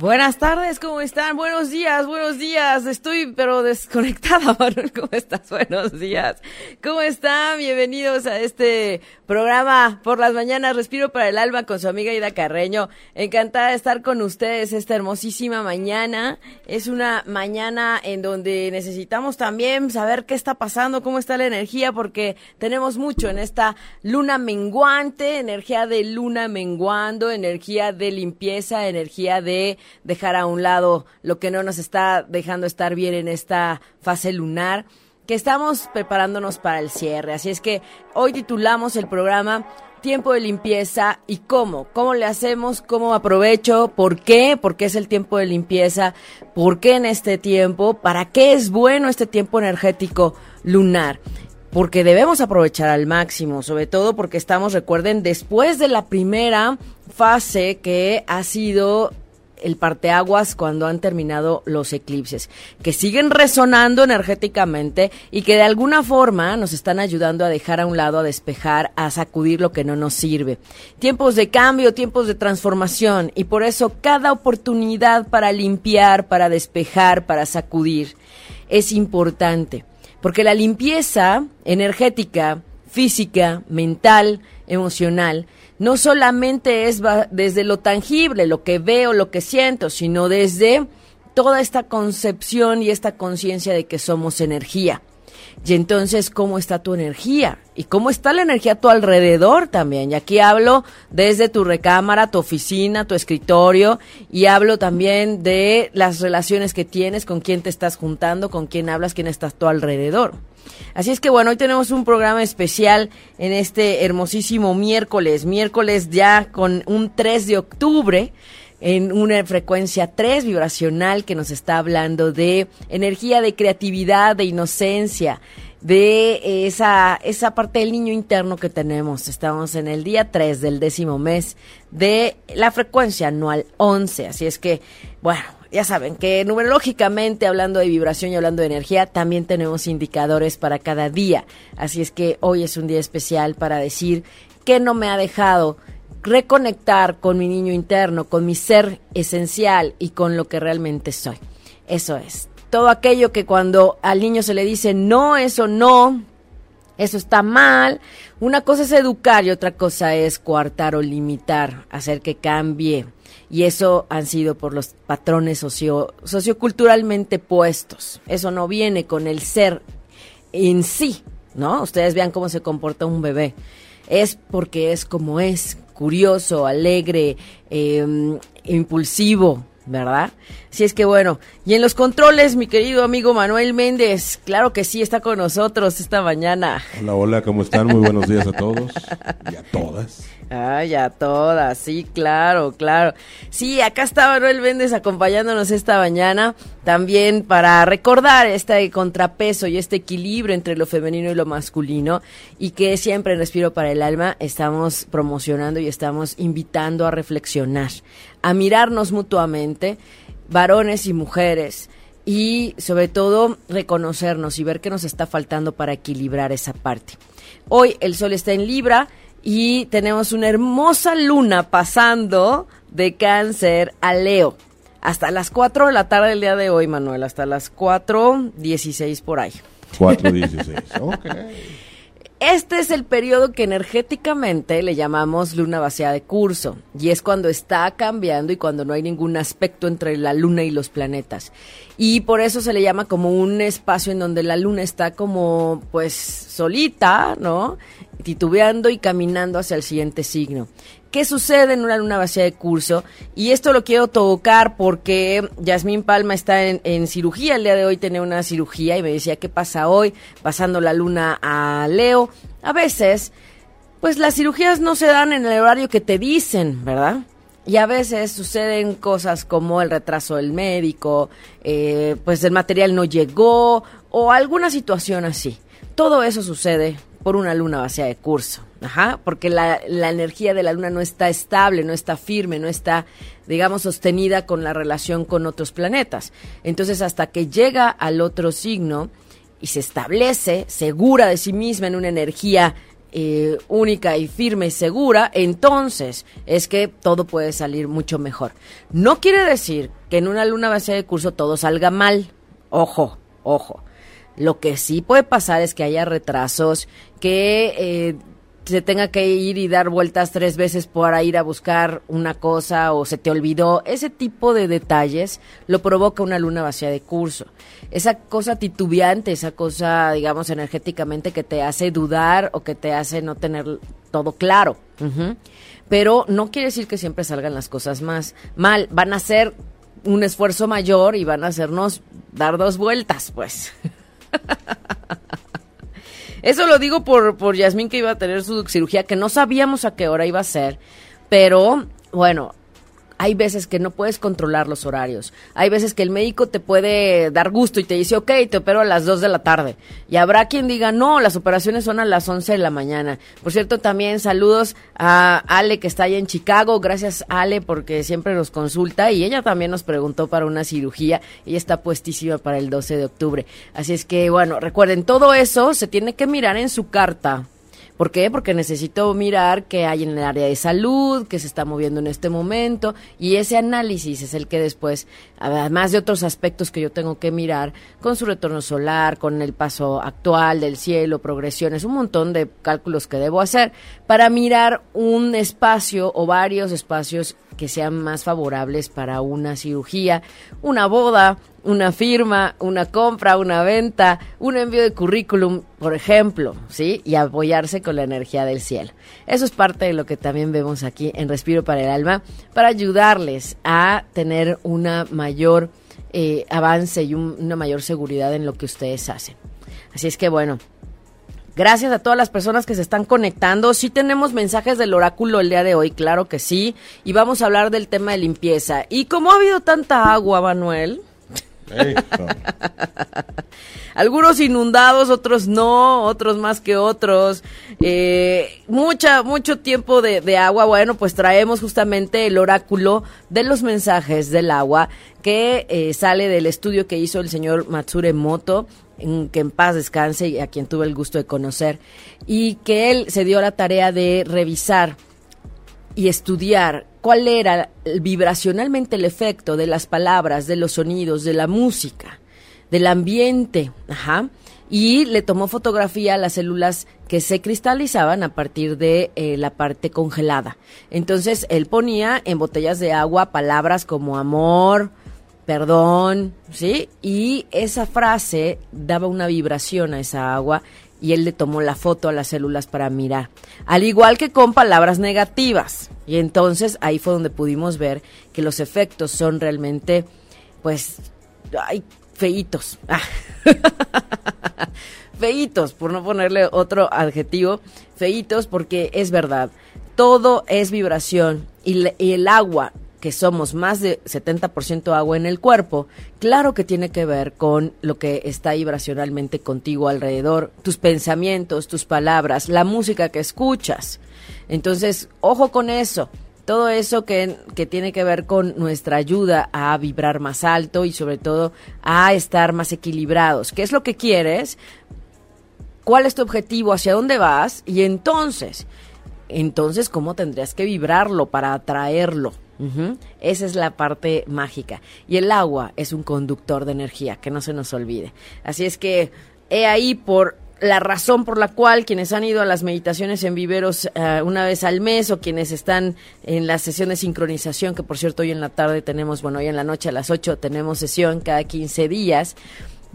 Buenas tardes, ¿cómo están? Buenos días, buenos días. Estoy pero desconectada, Manuel. ¿Cómo estás? Buenos días. ¿Cómo están? Bienvenidos a este programa por las mañanas Respiro para el alma con su amiga Ida Carreño. Encantada de estar con ustedes esta hermosísima mañana. Es una mañana en donde necesitamos también saber qué está pasando, cómo está la energía, porque tenemos mucho en esta luna menguante, energía de luna menguando, energía de limpieza, energía de dejar a un lado lo que no nos está dejando estar bien en esta fase lunar, que estamos preparándonos para el cierre. Así es que hoy titulamos el programa tiempo de limpieza y cómo, cómo le hacemos, cómo aprovecho, por qué, por qué es el tiempo de limpieza, por qué en este tiempo, para qué es bueno este tiempo energético lunar. Porque debemos aprovechar al máximo, sobre todo porque estamos, recuerden, después de la primera fase que ha sido el parteaguas cuando han terminado los eclipses, que siguen resonando energéticamente y que de alguna forma nos están ayudando a dejar a un lado, a despejar, a sacudir lo que no nos sirve. Tiempos de cambio, tiempos de transformación y por eso cada oportunidad para limpiar, para despejar, para sacudir es importante, porque la limpieza energética, física, mental, emocional, no solamente es desde lo tangible, lo que veo, lo que siento, sino desde toda esta concepción y esta conciencia de que somos energía. Y entonces, ¿cómo está tu energía? ¿Y cómo está la energía a tu alrededor también? Y aquí hablo desde tu recámara, tu oficina, tu escritorio, y hablo también de las relaciones que tienes, con quién te estás juntando, con quién hablas, quién está a tu alrededor. Así es que bueno, hoy tenemos un programa especial en este hermosísimo miércoles, miércoles ya con un 3 de octubre en una frecuencia 3 vibracional que nos está hablando de energía, de creatividad, de inocencia, de esa, esa parte del niño interno que tenemos. Estamos en el día 3 del décimo mes de la frecuencia anual 11. Así es que, bueno, ya saben que numerológicamente, hablando de vibración y hablando de energía, también tenemos indicadores para cada día. Así es que hoy es un día especial para decir que no me ha dejado reconectar con mi niño interno, con mi ser esencial y con lo que realmente soy. Eso es. Todo aquello que cuando al niño se le dice no, eso no, eso está mal. Una cosa es educar y otra cosa es coartar o limitar, hacer que cambie y eso han sido por los patrones socio, socioculturalmente puestos. Eso no viene con el ser en sí, ¿no? Ustedes vean cómo se comporta un bebé. Es porque es como es, curioso, alegre, em, impulsivo, ¿verdad? Si es que bueno, y en los controles, mi querido amigo Manuel Méndez, claro que sí, está con nosotros esta mañana. Hola, hola, ¿cómo están? Muy buenos días a todos y a todas. Ay, a todas, sí, claro, claro. Sí, acá está Manuel Méndez acompañándonos esta mañana también para recordar este contrapeso y este equilibrio entre lo femenino y lo masculino y que siempre en Respiro para el Alma estamos promocionando y estamos invitando a reflexionar, a mirarnos mutuamente, varones y mujeres y sobre todo reconocernos y ver qué nos está faltando para equilibrar esa parte. Hoy el sol está en Libra y tenemos una hermosa luna pasando de cáncer a Leo. Hasta las 4 de la tarde del día de hoy, Manuel, hasta las 4.16 por ahí. 4.16, ok. Este es el periodo que energéticamente le llamamos luna vacía de curso y es cuando está cambiando y cuando no hay ningún aspecto entre la luna y los planetas. Y por eso se le llama como un espacio en donde la luna está como pues solita, ¿no? Titubeando y caminando hacia el siguiente signo qué sucede en una luna vacía de curso. Y esto lo quiero tocar porque Yasmín Palma está en, cirugía. El día de hoy tiene una cirugía y me decía, ¿qué pasa hoy? Pasando la luna a Leo. A veces, pues las cirugías no se dan en el horario que te dicen, ¿verdad? Y a veces suceden cosas como el retraso del médico, eh, pues el material no llegó o alguna situación así. Todo eso sucede por una luna vacía de curso. Ajá, porque la, la, energía de la luna no está estable, no está firme, no está, digamos, sostenida con la relación con otros planetas. Entonces, hasta que llega al otro signo y se establece segura de sí misma en una energía eh, única y firme y segura, entonces es que todo puede salir mucho mejor. No quiere decir que en una luna vacía de curso todo salga mal. Ojo, ojo. Lo que sí puede pasar es que haya retrasos, que eh, se tenga que ir y dar vueltas tres veces para ir a buscar una cosa o se te olvidó, ese tipo de detalles lo provoca una luna vacía de curso. Esa cosa titubeante, esa cosa, digamos, energéticamente que te hace dudar o que te hace no tener todo claro. Pero no quiere decir que siempre salgan las cosas más mal. Van a ser un esfuerzo mayor y van a hacernos dar dos vueltas, pues. Eso lo digo por, por Yasmín que iba a tener su cirugía, que no sabíamos a qué hora iba a ser, pero bueno, hay veces que no puedes controlar los horarios. Hay veces que el médico te puede dar gusto y te dice, ok, te opero a las 2 de la tarde. Y habrá quien diga, no, las operaciones son a las 11 de la mañana. Por cierto, también saludos a Ale que está allá en Chicago. Gracias, Ale, porque siempre nos consulta. Y ella también nos preguntó para una cirugía. Ella está puestísima para el 12 de octubre. Así es que, bueno, recuerden, todo eso se tiene que mirar en su carta. ¿Por qué? Porque necesito mirar qué hay en el área de salud, qué se está moviendo en este momento, y ese análisis es el que después, además de otros aspectos que yo tengo que mirar, con su retorno solar, con el paso actual del cielo, progresiones, un montón de cálculos que debo hacer para mirar un espacio o varios espacios que sean más favorables para una cirugía, una boda, una firma, una compra, una venta, un envío de currículum, por ejemplo, ¿sí? Y apoyarse con la energía del cielo. Eso es parte de lo que también vemos aquí en Respiro para el Alma, para ayudarles a tener una mayor eh, avance y una mayor seguridad en lo que ustedes hacen. Así es que bueno, Gracias a todas las personas que se están conectando. Sí tenemos mensajes del oráculo el día de hoy, claro que sí. Y vamos a hablar del tema de limpieza. Y como ha habido tanta agua, Manuel. Algunos inundados, otros no, otros más que otros. Eh, mucha, mucho tiempo de, agua. Bueno, pues traemos justamente el oráculo de los mensajes del agua que eh, sale del estudio que hizo el señor Matsure Moto que en paz descanse y a quien tuve el gusto de conocer, y que él se dio la tarea de revisar y estudiar cuál era vibracionalmente el efecto de las palabras, de los sonidos, de la música, del ambiente, ajá, y le tomó fotografía a las células que se cristalizaban a partir de eh, la parte congelada. Entonces él ponía en botellas de agua palabras como amor, perdón, ¿sí? Y esa frase daba una vibración a esa agua y él le tomó la foto a las células para mirar. Al igual que con palabras negativas. Y entonces ahí fue donde pudimos ver que los efectos son realmente, pues, ay, feitos. Ah. feitos, por no ponerle otro adjetivo, feitos porque es verdad, todo es vibración y, y el agua que somos más de 70% agua en el cuerpo, claro que tiene que ver con lo que está vibracionalmente contigo alrededor, tus pensamientos, tus palabras, la música que escuchas. Entonces, ojo con eso. Todo eso que, que tiene que ver con nuestra ayuda a vibrar más alto y sobre todo a estar más equilibrados. ¿Qué es lo que quieres? ¿Cuál es tu objetivo? ¿Hacia dónde vas? Y entonces, entonces, ¿cómo tendrías que vibrarlo para atraerlo? Esa es la parte mágica. Y el agua es un conductor de energía, que no se nos olvide. Así es que he ahí por la razón por la cual quienes han ido a las meditaciones en viveros eh, una vez al mes o quienes están en la sesión de sincronización, que por cierto hoy en la tarde tenemos, bueno, hoy en la noche a las 8 tenemos sesión cada 15 días,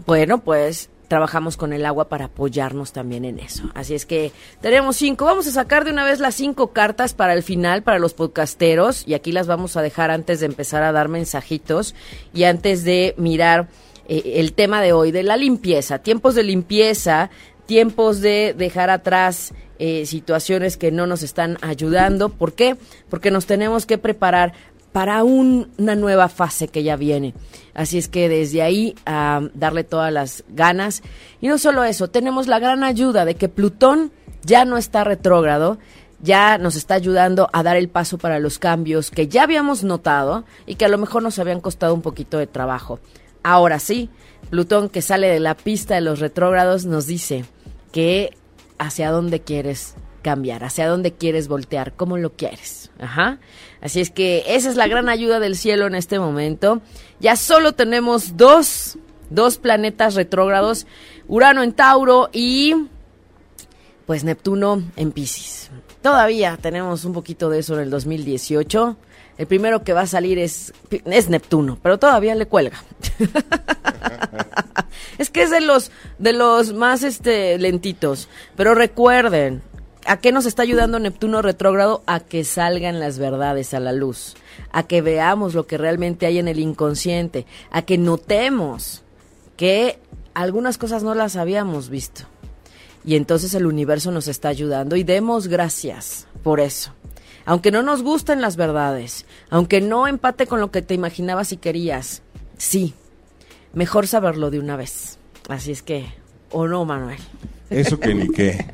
bueno, pues trabajamos con el agua para apoyarnos también en eso. Así es que tenemos cinco. Vamos a sacar de una vez las cinco cartas para el final, para los podcasteros, y aquí las vamos a dejar antes de empezar a dar mensajitos y antes de mirar eh, el tema de hoy, de la limpieza, tiempos de limpieza, tiempos de dejar atrás eh, situaciones que no nos están ayudando. ¿Por qué? Porque nos tenemos que preparar para una nueva fase que ya viene. Así es que desde ahí a darle todas las ganas. Y no solo eso, tenemos la gran ayuda de que Plutón ya no está retrógrado, ya nos está ayudando a dar el paso para los cambios que ya habíamos notado y que a lo mejor nos habían costado un poquito de trabajo. Ahora sí, Plutón que sale de la pista de los retrógrados nos dice que hacia dónde quieres cambiar, hacia dónde quieres voltear, cómo lo quieres. Ajá. Así es que esa es la gran ayuda del cielo en este momento. Ya solo tenemos dos, dos planetas retrógrados, Urano en Tauro y pues Neptuno en Pisces. Todavía tenemos un poquito de eso en el 2018. El primero que va a salir es, es Neptuno, pero todavía le cuelga. es que es de los, de los más este, lentitos. Pero recuerden, ¿a qué nos está ayudando Neptuno retrógrado? A que salgan las verdades a la luz, a que veamos lo que realmente hay en el inconsciente, a que notemos que algunas cosas no las habíamos visto. Y entonces el universo nos está ayudando y demos gracias por eso aunque no nos gusten las verdades, aunque no empate con lo que te imaginabas y querías, sí, mejor saberlo de una vez. Así es que, ¿o no, Manuel? Eso que ni qué.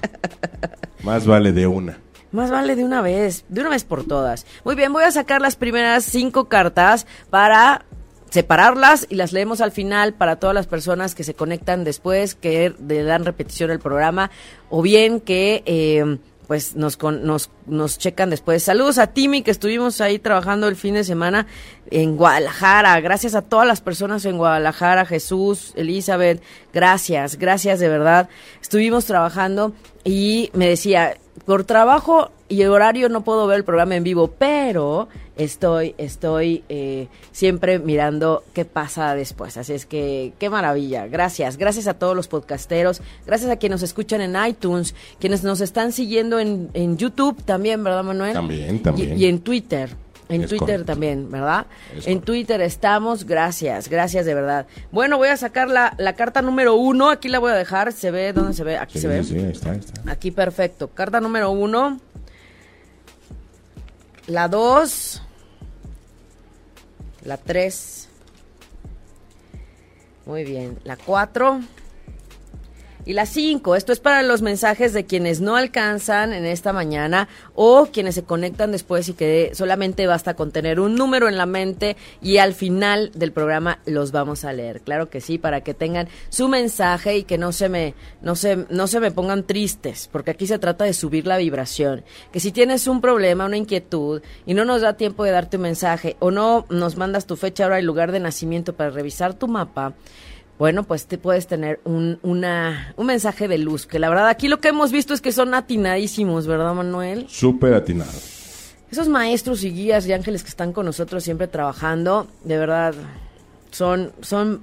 Más vale de una. Más vale de una vez, de una vez por todas. Muy bien, voy a sacar las primeras cinco cartas para separarlas y las leemos al final para todas las personas que se conectan después, que le dan repetición al programa, o bien que eh, pues nos, nos, nos checan después. Saludos a Timmy, que estuvimos ahí trabajando el fin de semana en Guadalajara. Gracias a todas las personas en Guadalajara, Jesús, Elizabeth, gracias, gracias de verdad. Estuvimos trabajando y me decía, por trabajo y horario no puedo ver el programa en vivo, pero estoy, estoy eh, siempre mirando qué pasa después. Así es que qué maravilla. Gracias, gracias a todos los podcasteros, gracias a quienes nos escuchan en iTunes, quienes nos están siguiendo en, en YouTube también, ¿verdad, Manuel? También, también. Y, en Twitter. En Twitter también, ¿verdad? en Twitter estamos, gracias, gracias de verdad. Bueno, voy a sacar la, la, carta número uno, aquí la voy a dejar, ¿se ve? ¿Dónde se ve? Aquí se ve. Sí, está, está. Aquí perfecto. Carta número uno. La 2, la 3, muy bien, la 4 y la 5. Esto es para los mensajes de quienes no alcanzan en esta mañana o quienes se conectan después y que solamente basta con tener un número en la mente y al final del programa los vamos a leer. Claro que sí, para que tengan su mensaje y que no se me no se no se me pongan tristes, porque aquí se trata de subir la vibración. Que si tienes un problema, una inquietud y no nos da tiempo de darte un mensaje o no nos mandas tu fecha, hora y lugar de nacimiento para revisar tu mapa, bueno, pues te puedes tener un, una, un mensaje de luz, que la verdad aquí lo que hemos visto es que son atinadísimos, ¿verdad, Manuel? Súper atinados. Esos maestros y guías y ángeles que están con nosotros siempre trabajando, de verdad, son, son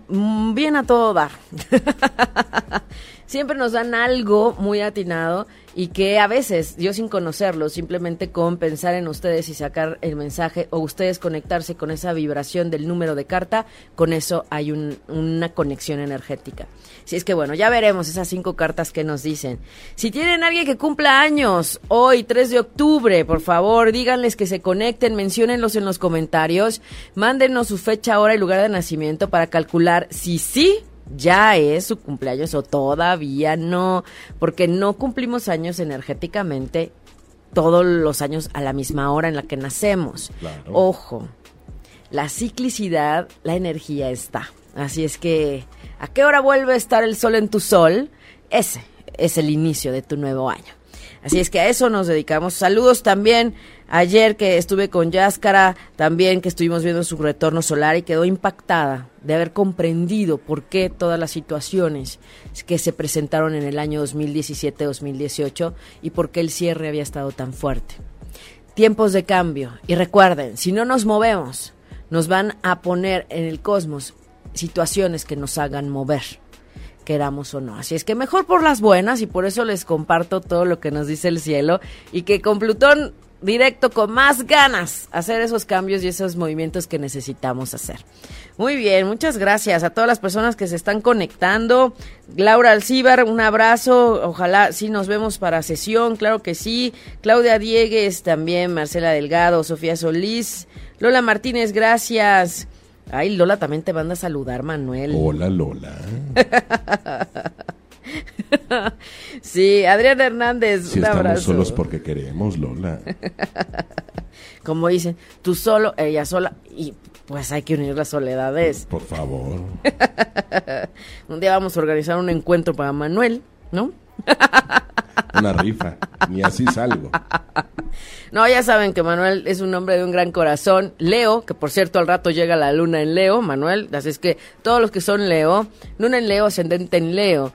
bien a todo dar. siempre nos dan algo muy atinado y que a veces, yo sin conocerlo, simplemente con pensar en ustedes y sacar el mensaje o ustedes conectarse con esa vibración del número de carta, con eso hay una conexión energética. Si es que bueno, ya veremos esas cinco cartas que nos dicen. Si tienen alguien que cumpla años hoy, 3 de octubre, por favor, díganles que se conecten, menciónenlos en los comentarios, mándenos su fecha, hora y lugar de nacimiento para calcular si sí ya es su cumpleaños o todavía no, porque no cumplimos años energéticamente todos los años a la misma hora en la que nacemos. Ojo, la ciclicidad, la energía está. Así es que, ¿a qué hora vuelve a estar el sol en tu sol? Ese es el inicio de tu nuevo año. Así es que a eso nos dedicamos. Saludos también ayer que estuve con Yáscara, también que estuvimos viendo su retorno solar y quedó impactada de haber comprendido por qué todas las situaciones que se presentaron en el año 2017-2018 y por qué el cierre había estado tan fuerte. Tiempos de cambio. Y recuerden, si no nos movemos, nos van a poner en el cosmos situaciones que nos hagan mover queramos o no. Así es que mejor por las buenas y por eso les comparto todo lo que nos dice el cielo y que con Plutón directo con más ganas hacer esos cambios y esos movimientos que necesitamos hacer. Muy bien, muchas gracias a todas las personas que se están conectando. Laura Alcíbar, un abrazo. Ojalá sí nos vemos para sesión, claro que sí. Claudia Diegues también, Marcela Delgado, Sofía Solís, Lola Martínez, gracias. Ay, Lola también te manda a saludar, Manuel. Hola, Lola. Sí, Adrián Hernández, Si un estamos abrazo. solos porque queremos, Lola. Como dicen, tú solo, ella sola, y pues hay que unir las soledades. Por favor. Un día vamos a organizar un encuentro para Manuel, ¿no? Una rifa. Ni así salgo. No, ya saben que Manuel es un hombre de un gran corazón. Leo, que por cierto al rato llega la luna en Leo, Manuel. Así es que todos los que son Leo, luna en Leo, ascendente en Leo.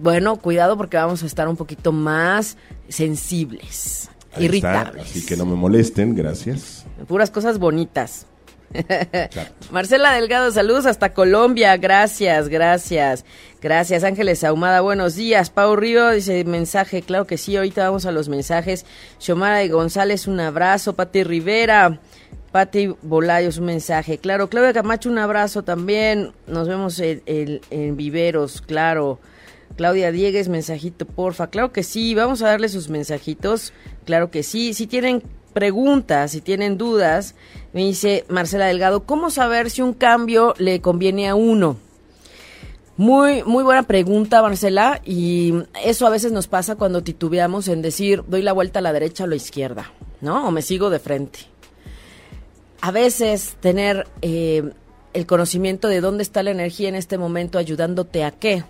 Bueno, cuidado porque vamos a estar un poquito más sensibles, Ahí irritables. está. Así que no me molesten, gracias. Puras cosas bonitas. Marcela Delgado, saludos hasta Colombia. Gracias, gracias. Gracias, Ángeles Ahumada, buenos días. Pau Río dice mensaje, claro que sí, ahorita vamos a los mensajes. Xiomara y González, un abrazo. Pati Rivera, Pati Bolayos, un mensaje. Claro, Claudia Camacho, un abrazo también. Nos vemos en, en- en Viveros, claro. Claudia Diegues, mensajito, porfa. Claro que sí, vamos a darle sus mensajitos. Claro que sí. Si tienen preguntas, si tienen dudas, me dice Marcela Delgado, ¿cómo saber si un cambio le conviene a uno? Muy, muy buena pregunta, Marcela, y eso a veces nos pasa cuando titubeamos en decir, doy la vuelta a la derecha o a la izquierda, ¿no? O me sigo de frente. A veces tener eh, el conocimiento de dónde está la energía en este momento ayudándote a qué,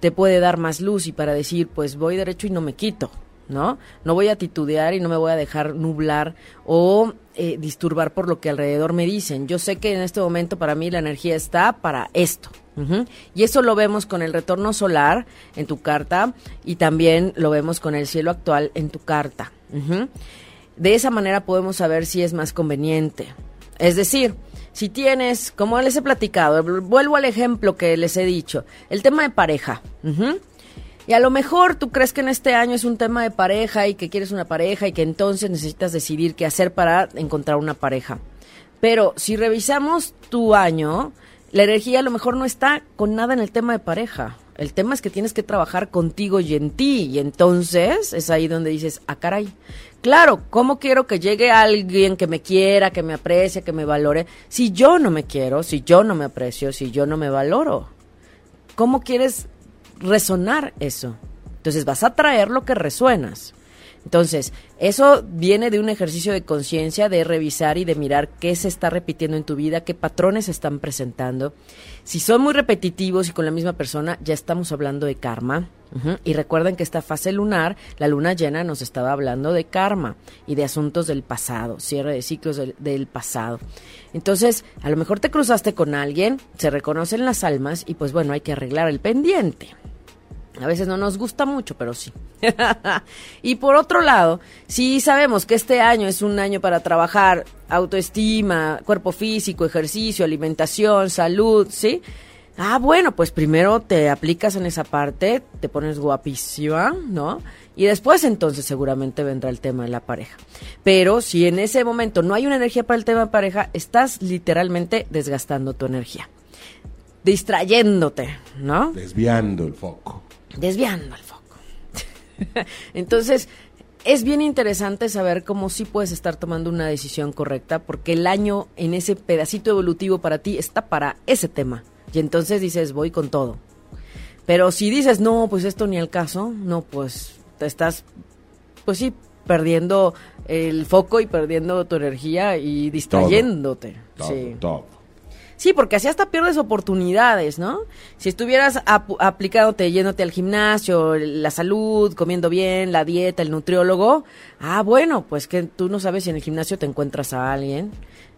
te puede dar más luz y para decir, pues voy derecho y no me quito, ¿no? No voy a titubear y no me voy a dejar nublar o eh, disturbar por lo que alrededor me dicen. Yo sé que en este momento para mí la energía está para esto. Y eso lo vemos con el retorno solar en tu carta y también lo vemos con el cielo actual en tu carta. De esa manera podemos saber si es más conveniente. Es decir, si tienes, como les he platicado, vuelvo al ejemplo que les he dicho, el tema de pareja. Y a lo mejor tú crees que en este año es un tema de pareja y que quieres una pareja y que entonces necesitas decidir qué hacer para encontrar una pareja. Pero si revisamos tu año, la energía a lo mejor no está con nada en el tema de pareja. El tema es que tienes que trabajar contigo y en ti. Y entonces es ahí donde dices, ah, caray. Claro, ¿cómo quiero que llegue alguien que me quiera, que me aprecie, que me valore? Si yo no me quiero, si yo no me aprecio, si yo no me valoro. ¿Cómo quieres resonar eso? Entonces vas a traer lo que resuenas. Entonces, eso viene de un ejercicio de conciencia, de revisar y de mirar qué se está repitiendo en tu vida, qué patrones se están presentando. Si son muy repetitivos y con la misma persona, ya estamos hablando de karma. Y recuerden que esta fase lunar, la luna llena, nos estaba hablando de karma y de asuntos del pasado, cierre de ciclos del, del pasado. Entonces, a lo mejor te cruzaste con alguien, se reconocen las almas y pues bueno, hay que arreglar el pendiente. A veces no nos gusta mucho, pero sí. y por otro lado, si sabemos que este año es un año para trabajar autoestima, cuerpo físico, ejercicio, alimentación, salud, ¿sí? Ah, bueno, pues primero te aplicas en esa parte, te pones guapísima, ¿no? Y después entonces seguramente vendrá el tema de la pareja. Pero si en ese momento no hay una energía para el tema de pareja, estás literalmente desgastando tu energía, distrayéndote, ¿no? Desviando el foco. Desviando el foco. Entonces, es bien interesante saber cómo sí puedes estar tomando una decisión correcta, porque el año en ese pedacito evolutivo para ti está para ese tema. Y entonces dices, voy con todo. Pero si dices, no, pues esto ni al caso, no, pues te estás, pues sí, perdiendo el foco y perdiendo tu energía y distrayéndote. Todo, sí. todo. Sí, porque así hasta pierdes oportunidades, ¿no? Si estuvieras ap- aplicándote, yéndote al gimnasio, la salud, comiendo bien, la dieta, el nutriólogo, ah, bueno, pues que tú no sabes si en el gimnasio te encuentras a alguien,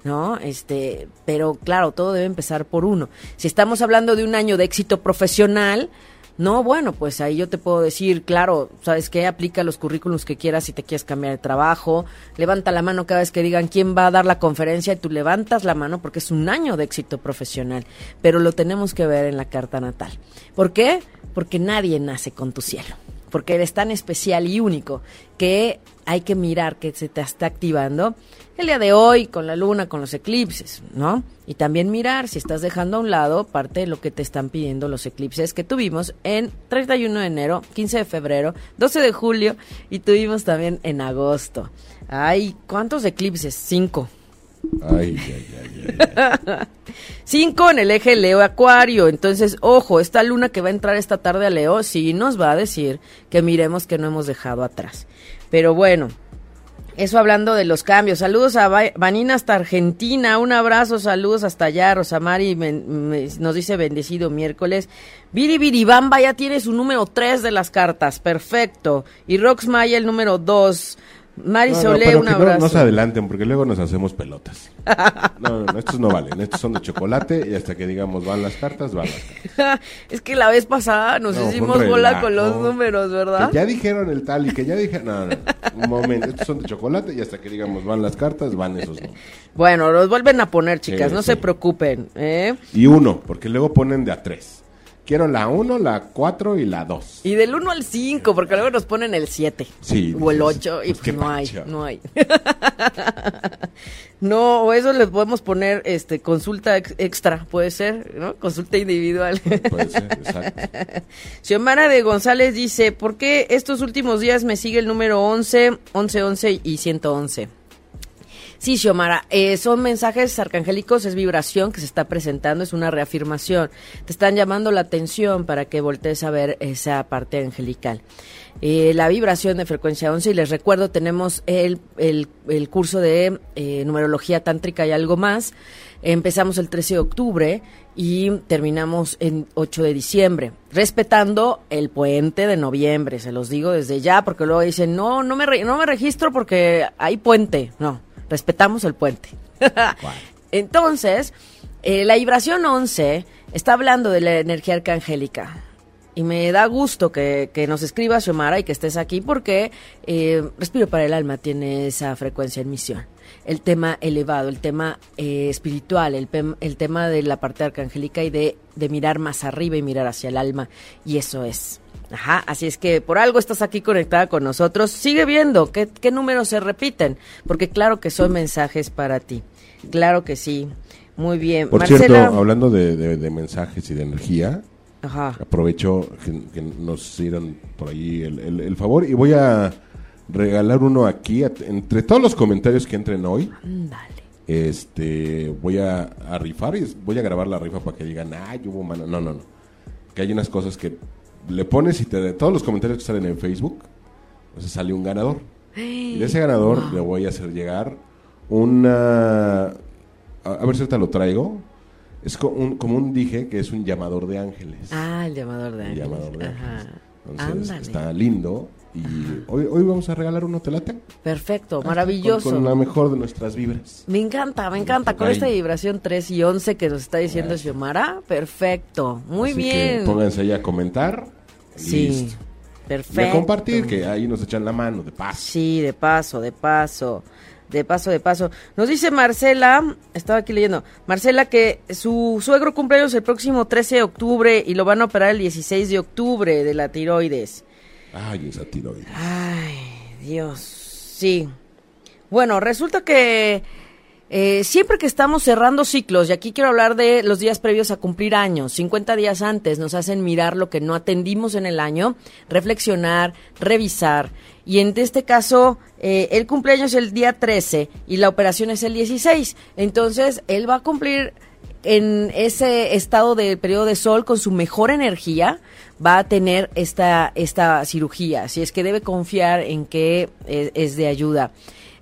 ¿no? Este, pero claro, todo debe empezar por uno. Si estamos hablando de un año de éxito profesional, no, bueno, pues ahí yo te puedo decir, claro, ¿sabes qué? Aplica los currículums que quieras si te quieres cambiar de trabajo. Levanta la mano cada vez que digan quién va a dar la conferencia y tú levantas la mano porque es un año de éxito profesional. Pero lo tenemos que ver en la carta natal. ¿Por qué? Porque nadie nace con tu cielo. Porque eres tan especial y único que hay que mirar que se te está activando el día de hoy con la luna, con los eclipses, ¿no? Y también mirar si estás dejando a un lado parte de lo que te están pidiendo los eclipses que tuvimos en 31 de enero, 15 de febrero, 12 de julio y tuvimos también en agosto. Ay, ¿cuántos eclipses? Cinco. Ay, ay, ay, ay. Cinco en el eje Leo Acuario. Entonces, ojo, esta luna que va a entrar esta tarde a Leo, sí nos va a decir que miremos que no hemos dejado atrás. Pero bueno, eso hablando de los cambios. Saludos a Va- Vanina hasta Argentina. Un abrazo, saludos hasta allá. Rosamari nos dice bendecido miércoles. Viri Viribamba ya tiene su número 3 de las cartas. Perfecto. Y Rox Maya el número 2. Mari No, no, Solé, pero un que no, abrazo. no se adelanten porque luego nos hacemos pelotas. No, no, no, estos no valen. Estos son de chocolate y hasta que digamos van las cartas, van las cartas. es que la vez pasada nos No, hicimos bola con los números, ¿verdad? Que ya dijeron el tal y que ya dijeron. No, no, un momento. Estos son de chocolate y hasta que digamos van las cartas, van esos números. Bueno, los vuelven a poner, chicas, Sí, no sí. se preocupen. ¿eh? Y uno, porque luego ponen de a tres. Quiero la uno, la cuatro y la dos. Y del 1 al 5, porque luego nos ponen el 7. Sí, O el dices, 8, y pues, pues no hay, no hay. no, o eso les podemos poner este consulta ex- extra, puede ser, ¿no? Consulta individual. Puede ser, exacto. Xiomara de González dice, ¿por qué estos últimos días me sigue el número 11, 11, 11 y 111? Sí, Xiomara, eh, son mensajes arcangélicos, es vibración que se está presentando, es una reafirmación. Te están llamando la atención para que voltees a ver esa parte angelical. Eh, la vibración de frecuencia 11, y les recuerdo, tenemos el, el, curso de eh, numerología tántrica y algo más. Empezamos el 13 de octubre y terminamos en 8 de diciembre, respetando el puente de noviembre, se los digo desde ya, porque luego dicen, no, no me, re- no me registro porque hay puente. No, respetamos el puente. Entonces, eh, la vibración 11 está hablando de la energía arcangélica. Y me da gusto que, que nos escribas, Xiomara, y que estés aquí porque eh, Respiro para el Alma tiene esa frecuencia en misión. El tema elevado, el tema eh, espiritual, el, el tema de la parte arcangélica y de, de mirar más arriba y mirar hacia el alma. Y eso es. Ajá, así es que por algo estás aquí conectada con nosotros. Sigue viendo qué, qué números se repiten, porque claro que son mensajes para ti. Claro que sí. Muy bien. Por Marcela. cierto, hablando de, de- de mensajes y de energía, Ajá. aprovecho que, que nos dieron por ahí el, el- el favor y voy a regalar uno aquí entre todos los comentarios que entren hoy. Dale. Este, voy a, a rifar y voy a grabar la rifa para que digan, ay, hubo mano. No, no, no. Que hay unas cosas que le pones y te todos los comentarios que salen en Facebook, entonces sale un ganador. Y de ese ganador le voy a hacer llegar una. A, a ver si ahorita lo traigo. Es co- un- como un dije que es un llamador de ángeles. Ah, el llamador de ángeles. llamador de Ajá. Entonces Ándale. está lindo. Y hoy, hoy vamos a regalar uno, ¿te late? Perfecto, maravilloso. Con, con la mejor de nuestras vibras. Me encanta, me encanta. Con esta vibración 3 y 11 que nos está diciendo Xiomara, perfecto. Muy Así bien. Que pónganse ahí a comentar. y Sí, listo. Y perfecto. a compartir, que ahí nos echan la mano de paz. Sí, de paso, de paso. De paso, de paso. Nos dice Marcela, estaba aquí leyendo, Marcela que su suegro cumpleaños el próximo 13 de octubre y lo van a operar el 16 de octubre de la tiroides. Ay, esa tiroides. Ay, Dios, sí. Bueno, resulta que eh, siempre que estamos cerrando ciclos, y aquí quiero hablar de los días previos a cumplir años, 50 días antes nos hacen mirar lo que no atendimos en el año, reflexionar, revisar. Y en este caso, eh, el cumpleaños es el día 13 y la operación es el 16. Entonces, él va a cumplir en ese estado de periodo de sol con su mejor energía va a tener esta esta cirugía si es que debe confiar en que es, es de ayuda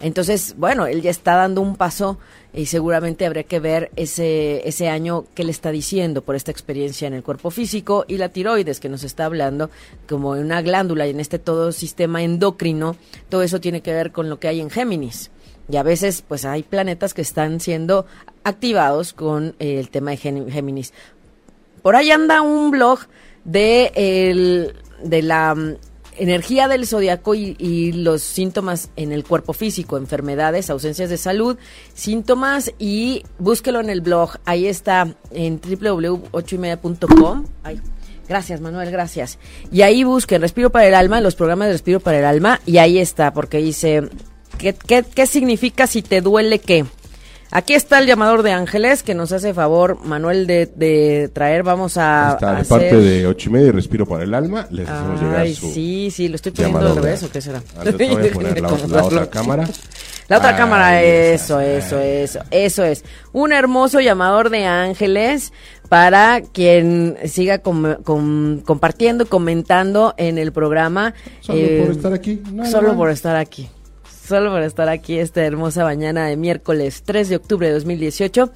entonces bueno él ya está dando un paso y seguramente habría que ver ese ese año que le está diciendo por esta experiencia en el cuerpo físico y la tiroides que nos está hablando como una glándula y en este todo sistema endocrino todo eso tiene que ver con lo que hay en Géminis y a veces, pues hay planetas que están siendo activados con eh, el tema de Géminis. Por ahí anda un blog de, el- de la mm, energía del zodiaco y, los síntomas en el cuerpo físico, enfermedades, ausencias de salud, síntomas y búsquelo en el blog. Ahí está en www.ochoymedia.com. Gracias, Manuel, gracias. Y ahí busquen Respiro para el Alma, los programas de Respiro para el Alma, y ahí está, porque dice, ¿qué, qué, qué significa si te duele qué? Aquí está el llamador de ángeles que nos hace favor, Manuel, de, de traer. Vamos a. Está de parte de ocho y media respiro para el alma. Les hacemos llegar Ay, su sí, sí, lo estoy poniendo al revés, ¿o qué será? Te voy a poner la, la otra cámara. La otra Ah, cámara, eso, esa, eso, eso, eso es. Un hermoso llamador de ángeles para quien siga com- com- compartiendo, comentando en el programa. Solo Eh, por estar aquí. nada Solo más. por estar aquí. Solo por estar aquí esta hermosa mañana de miércoles 3 de octubre de 2018,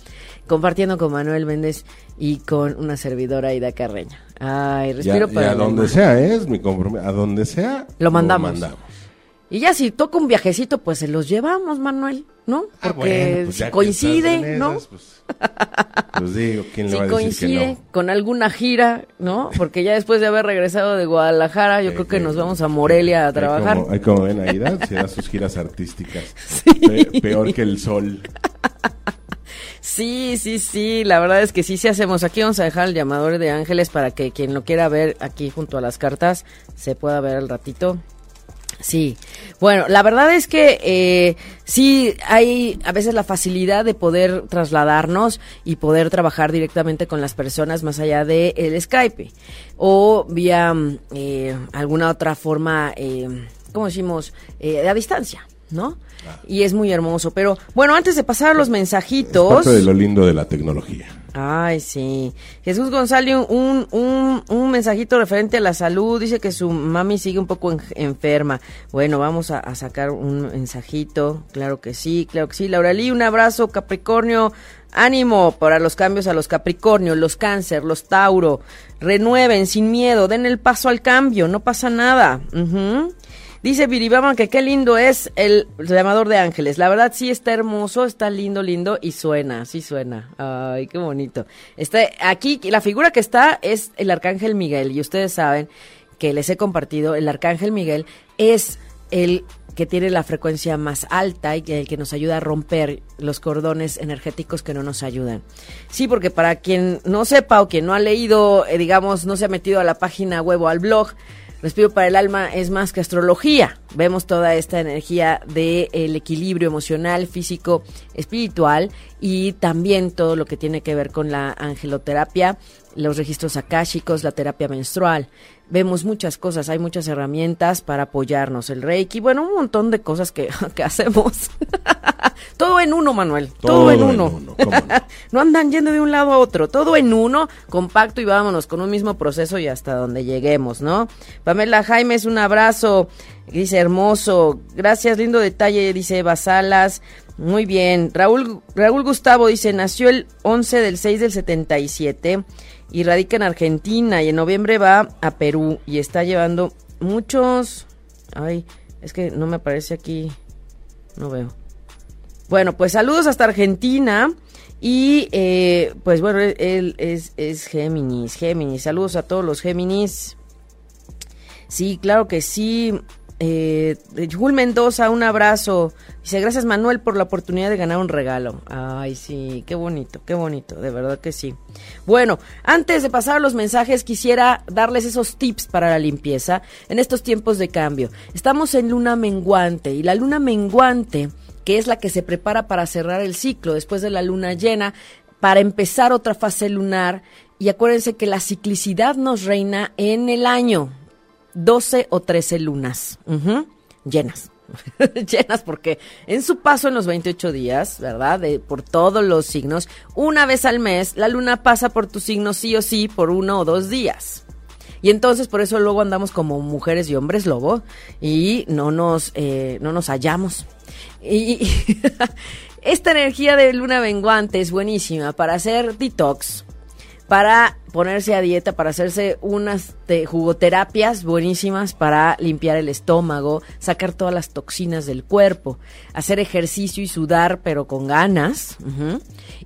compartiendo con Manuel Méndez y con una servidora Ida Carreña. Ay, Ya, respiro y para a donde sea es mi compromiso. A donde sea. Lo mandamos. Y ya si toca un viajecito, pues se los llevamos, Manuel, ¿no? Ah, Porque bueno, pues si coincide, ¿no? esas, Pues, pues digo, ¿quién le Si va a decir que coincide no? con alguna gira, ¿no? Porque ya después de haber regresado de Guadalajara, yo Eh, creo que eh, nos vamos a Morelia a trabajar. Como, ahí como se da sus giras artísticas. Pe- peor que el sol. Sí, sí, sí, la verdad es que sí, sí hacemos. Aquí vamos a dejar el llamador de ángeles para que quien lo quiera ver aquí junto a las cartas se pueda ver al ratito. Sí, bueno, la verdad es que eh, sí hay a veces la facilidad de poder trasladarnos y poder trabajar directamente con las personas más allá del el Skype o vía mm, eh, alguna otra forma, eh, ¿cómo decimos?, eh, a distancia, ¿no? Y es muy hermoso, pero bueno, antes de pasar a los Es mensajitos... parte de lo lindo de la tecnología. Ay, sí. Jesús González, un, un, un mensajito referente a la salud. Dice que su mami sigue un poco en- enferma. Bueno, vamos a, a sacar un mensajito. Claro que sí, claro que sí. Laura Lee, un abrazo, Capricornio. Ánimo para los cambios a los Capricornio, los Cáncer, los Tauro. Renueven sin miedo, den el paso al cambio, no pasa nada. Ujú. Dice Viribama que qué lindo es el llamador de ángeles. La verdad sí está hermoso, está lindo, lindo y suena, sí suena. Ay, qué bonito. Está aquí la figura que está es el arcángel Miguel y ustedes saben que les he compartido, el arcángel Miguel es el que tiene la frecuencia más alta y el que nos ayuda a romper los cordones energéticos que no nos ayudan. Sí, porque para quien no sepa o quien no ha leído, eh, digamos, no se ha metido a la página web o al blog, Respiro para el alma es más que astrología. Vemos toda esta energía del equilibrio emocional, físico, espiritual y también todo lo que tiene que ver con la angeloterapia, los registros akáshicos, la terapia menstrual. Vemos muchas cosas, hay muchas herramientas para apoyarnos, el reiki, bueno, un montón de cosas que, que hacemos. todo en uno, Manuel, todo, en uno. ¿cómo no? No andan yendo de un lado a otro, todo en uno, compacto y vámonos con un mismo proceso y hasta donde lleguemos, ¿no? Pamela Jaimes, un abrazo, dice hermoso, gracias, lindo detalle, dice Eva Salas, muy bien. Raúl, Raúl Gustavo dice, nació el 11 del 6 del 77 y radica en Argentina y en noviembre va a Perú y está llevando muchos... Ay, es que no me aparece aquí, no veo. Bueno, pues saludos hasta Argentina. Y eh, pues bueno, él es, es Géminis, Géminis. Saludos a todos los Géminis. Sí, claro que sí. Eh, Jul Mendoza, un abrazo. Dice, gracias Manuel por la oportunidad de ganar un regalo. Ay, sí, qué bonito, qué bonito, de verdad que sí. Bueno, antes de pasar a los mensajes, quisiera darles esos tips para la limpieza en estos tiempos de cambio. Estamos en luna menguante y la luna menguante que es la que se prepara para cerrar el ciclo después de la luna llena, para empezar otra fase lunar. Y acuérdense que la ciclicidad nos reina en el año, 12 o 13 lunas, llenas. llenas porque en su paso en los 28 días, ¿verdad? De, por todos los signos, una vez al mes, la luna pasa por tu signo sí o sí por uno o dos días. Y entonces por eso luego andamos como mujeres y hombres lobo y no nos, eh, no nos hallamos. Y, esta energía de luna menguante es buenísima para hacer detox, para ponerse a dieta, para hacerse unas te- jugoterapias buenísimas para limpiar el estómago, sacar todas las toxinas del cuerpo, hacer ejercicio y sudar, pero con ganas.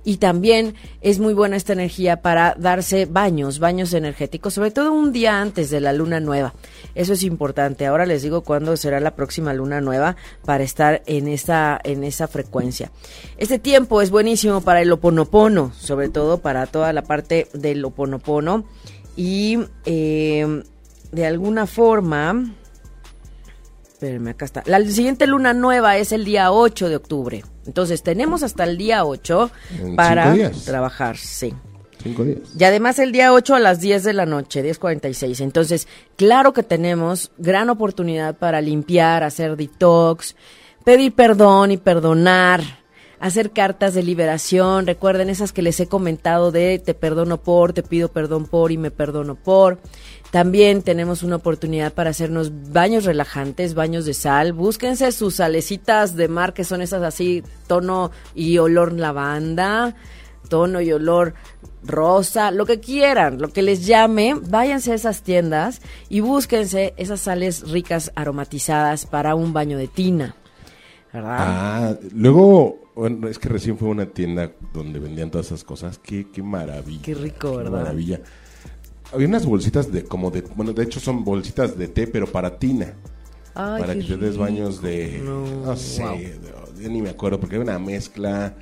Y también es muy buena esta energía para darse baños, baños energéticos, sobre todo un día antes de la luna nueva. Eso es importante. Ahora les digo cuándo será la próxima luna nueva para estar en esa, en esa frecuencia. Este tiempo es buenísimo para el oponopono, sobre todo para toda la parte del oponopono. Y eh, de alguna forma, espérenme, acá está. La siguiente luna nueva es el día 8 de octubre. Entonces tenemos hasta el día 8 En para trabajar, sí. Cinco días. Y además el día 8 a las 10 de la noche, 10.46. Entonces, claro que tenemos gran oportunidad para limpiar, hacer detox, pedir perdón y perdonar, hacer cartas de liberación, recuerden esas que les he comentado de te perdono por, te pido perdón por y me perdono por. También tenemos una oportunidad para hacernos baños relajantes, baños de sal. Búsquense sus salecitas de mar, que son esas así, tono y olor lavanda, tono y olor rosa, lo que quieran, lo que les llame, váyanse a esas tiendas y búsquense esas sales ricas aromatizadas para un baño de tina. ¿Verdad? Ah, luego, bueno, es que recién fue una tienda donde vendían todas esas cosas. Qué, qué maravilla. Qué rico, qué ¿verdad? maravilla. Había unas bolsitas de, como de, bueno, de hecho son bolsitas de té, pero para tina. Ay, para que te des baños de, No, no, sé, wow. de- yo ni me acuerdo, porque hay una mezcla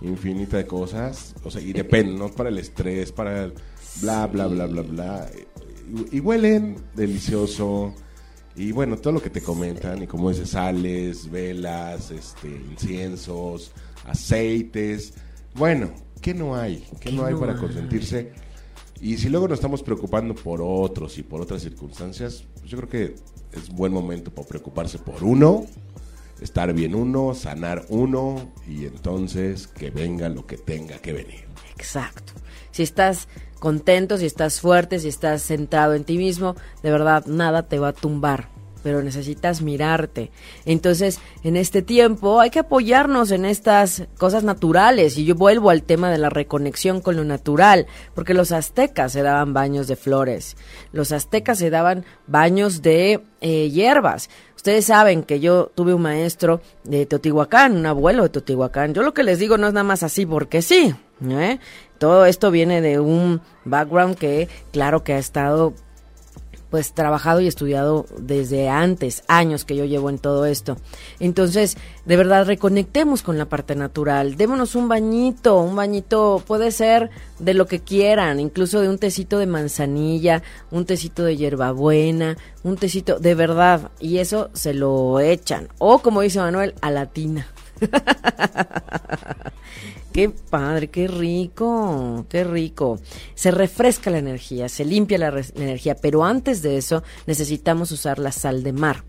infinita de cosas. O sea, y depende, ¿no? Para el estrés, para el bla, bla, bla, bla, bla. Y, y huelen delicioso. Y bueno, todo lo que te comentan, y como dices, sales, velas, este, inciensos, aceites. Bueno, ¿qué no hay? ¿Qué, no hay para consentirse? Y si luego nos estamos preocupando por otros y por otras circunstancias, pues yo creo que es buen momento para preocuparse por uno, estar bien uno, sanar uno y entonces que venga lo que tenga que venir. Exacto. Si estás contento, si estás fuerte, si estás centrado en ti mismo, de verdad nada te va a tumbar, pero necesitas mirarte. Entonces, en este tiempo hay que apoyarnos en estas cosas naturales y yo vuelvo al tema de la reconexión con lo natural, porque los aztecas se daban baños de flores, los aztecas se daban baños de eh, hierbas. Ustedes saben que yo tuve un maestro de Teotihuacán, un abuelo de Teotihuacán. Yo lo que les digo no es nada más así porque sí. ¿eh? Todo esto viene de un background que, claro, que ha estado pues trabajado y estudiado desde antes, años que yo llevo en todo esto. Entonces, de verdad, reconectemos con la parte natural, démonos un bañito, un bañito puede ser de lo que quieran, incluso de un tecito de manzanilla, un tecito de hierbabuena, un tecito de verdad, y eso se lo echan, o como dice Manuel, a la tina. Qué padre, qué rico, qué rico. Se refresca la energía, se limpia la, energía, pero antes de eso necesitamos usar la sal de mar.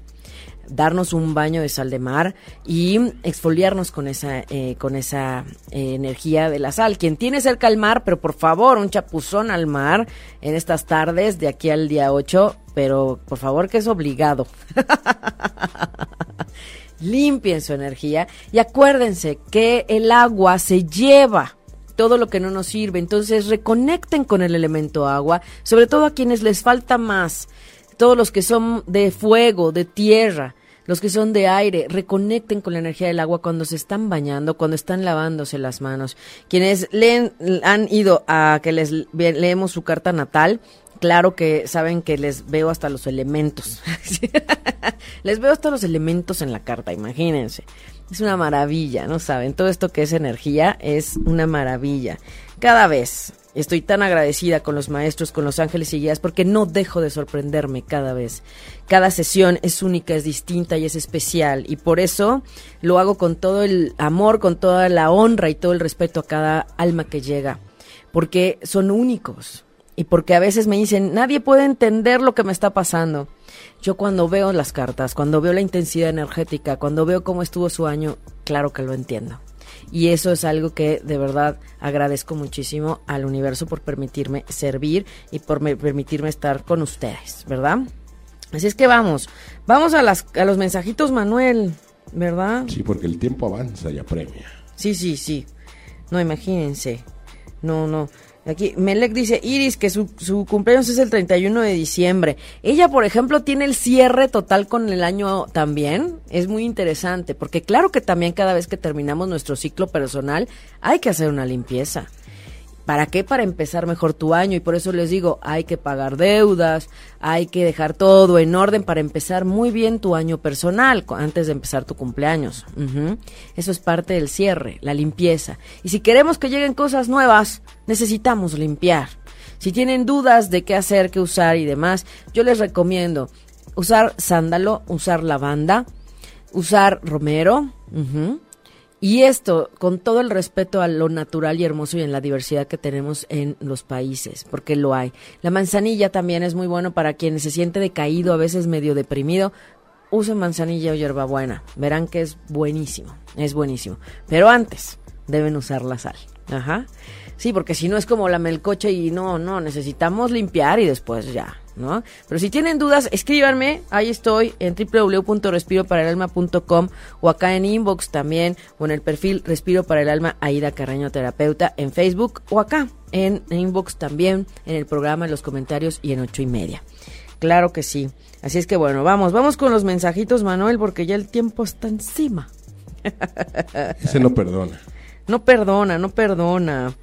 Darnos un baño de sal de mar y exfoliarnos con esa, eh, con esa eh, energía de la sal. Quien tiene cerca el mar, pero por favor, un chapuzón al mar en estas tardes de aquí al día 8, pero por favor que es obligado. limpien su energía y acuérdense que el agua se lleva todo lo que no nos sirve, entonces reconecten con el elemento agua, sobre todo a quienes les falta más, todos los que son de fuego, de tierra, los que son de aire, reconecten con la energía del agua cuando se están bañando, cuando están lavándose las manos. Quienes leen, han ido a que les le- leemos su carta natal, claro que saben que les veo hasta los elementos. les veo hasta los elementos en la carta, imagínense. Es una maravilla, ¿no saben? Todo esto que es energía es una maravilla. Cada vez estoy tan agradecida con los maestros, con los ángeles y guías, porque no dejo de sorprenderme cada vez. Cada sesión es única, es distinta y es especial. Y por eso lo hago con todo el amor, con toda la honra y todo el respeto a cada alma que llega. Porque son únicos. Y porque a veces me dicen, nadie puede entender lo que me está pasando. Yo cuando veo las cartas, cuando veo la intensidad energética, cuando veo cómo estuvo su año, claro que lo entiendo. Y eso es algo que de verdad agradezco muchísimo al universo por permitirme servir y por me- permitirme estar con ustedes, ¿verdad? Así es que vamos, vamos a, las, a los mensajitos, Manuel, ¿verdad? Sí, porque el tiempo avanza y apremia. Sí, sí, sí. No, imagínense. No, no. Aquí, Melec dice, Iris, que su, su cumpleaños es el 31 de diciembre. Ella, por ejemplo, tiene el cierre total con el año también. Es muy interesante, porque claro que también cada vez que terminamos nuestro ciclo personal, hay que hacer una limpieza. ¿Para qué? Para empezar mejor tu año. Y por eso les digo, hay que pagar deudas, hay que dejar todo en orden para empezar muy bien tu año personal antes de empezar tu cumpleaños. Eso es parte del cierre, la limpieza. Y si queremos que lleguen cosas nuevas, necesitamos limpiar. Si tienen dudas de qué hacer, qué usar y demás, yo les recomiendo usar sándalo, usar lavanda, usar romero. Y esto con todo el respeto a lo natural y hermoso y en la diversidad que tenemos en los países, porque lo hay. La manzanilla también es muy bueno para quien se siente decaído, a veces medio deprimido. usen manzanilla o hierbabuena. Verán que es buenísimo, es buenísimo. Pero antes deben usar la sal. Ajá. Sí, porque si no es como la melcocha y no, no, necesitamos limpiar y después ya, ¿no? Pero si tienen dudas, escríbanme, ahí estoy en www.respiroparaelalma.com o acá en inbox también o en el perfil Respiro para el Alma Aida Carreño Terapeuta en Facebook o acá en inbox también en el programa, en los comentarios y en ocho y media. Claro que sí. Así es que bueno, vamos, vamos con los mensajitos, Manuel, porque ya el tiempo está encima. Ese no perdona. No perdona, no perdona.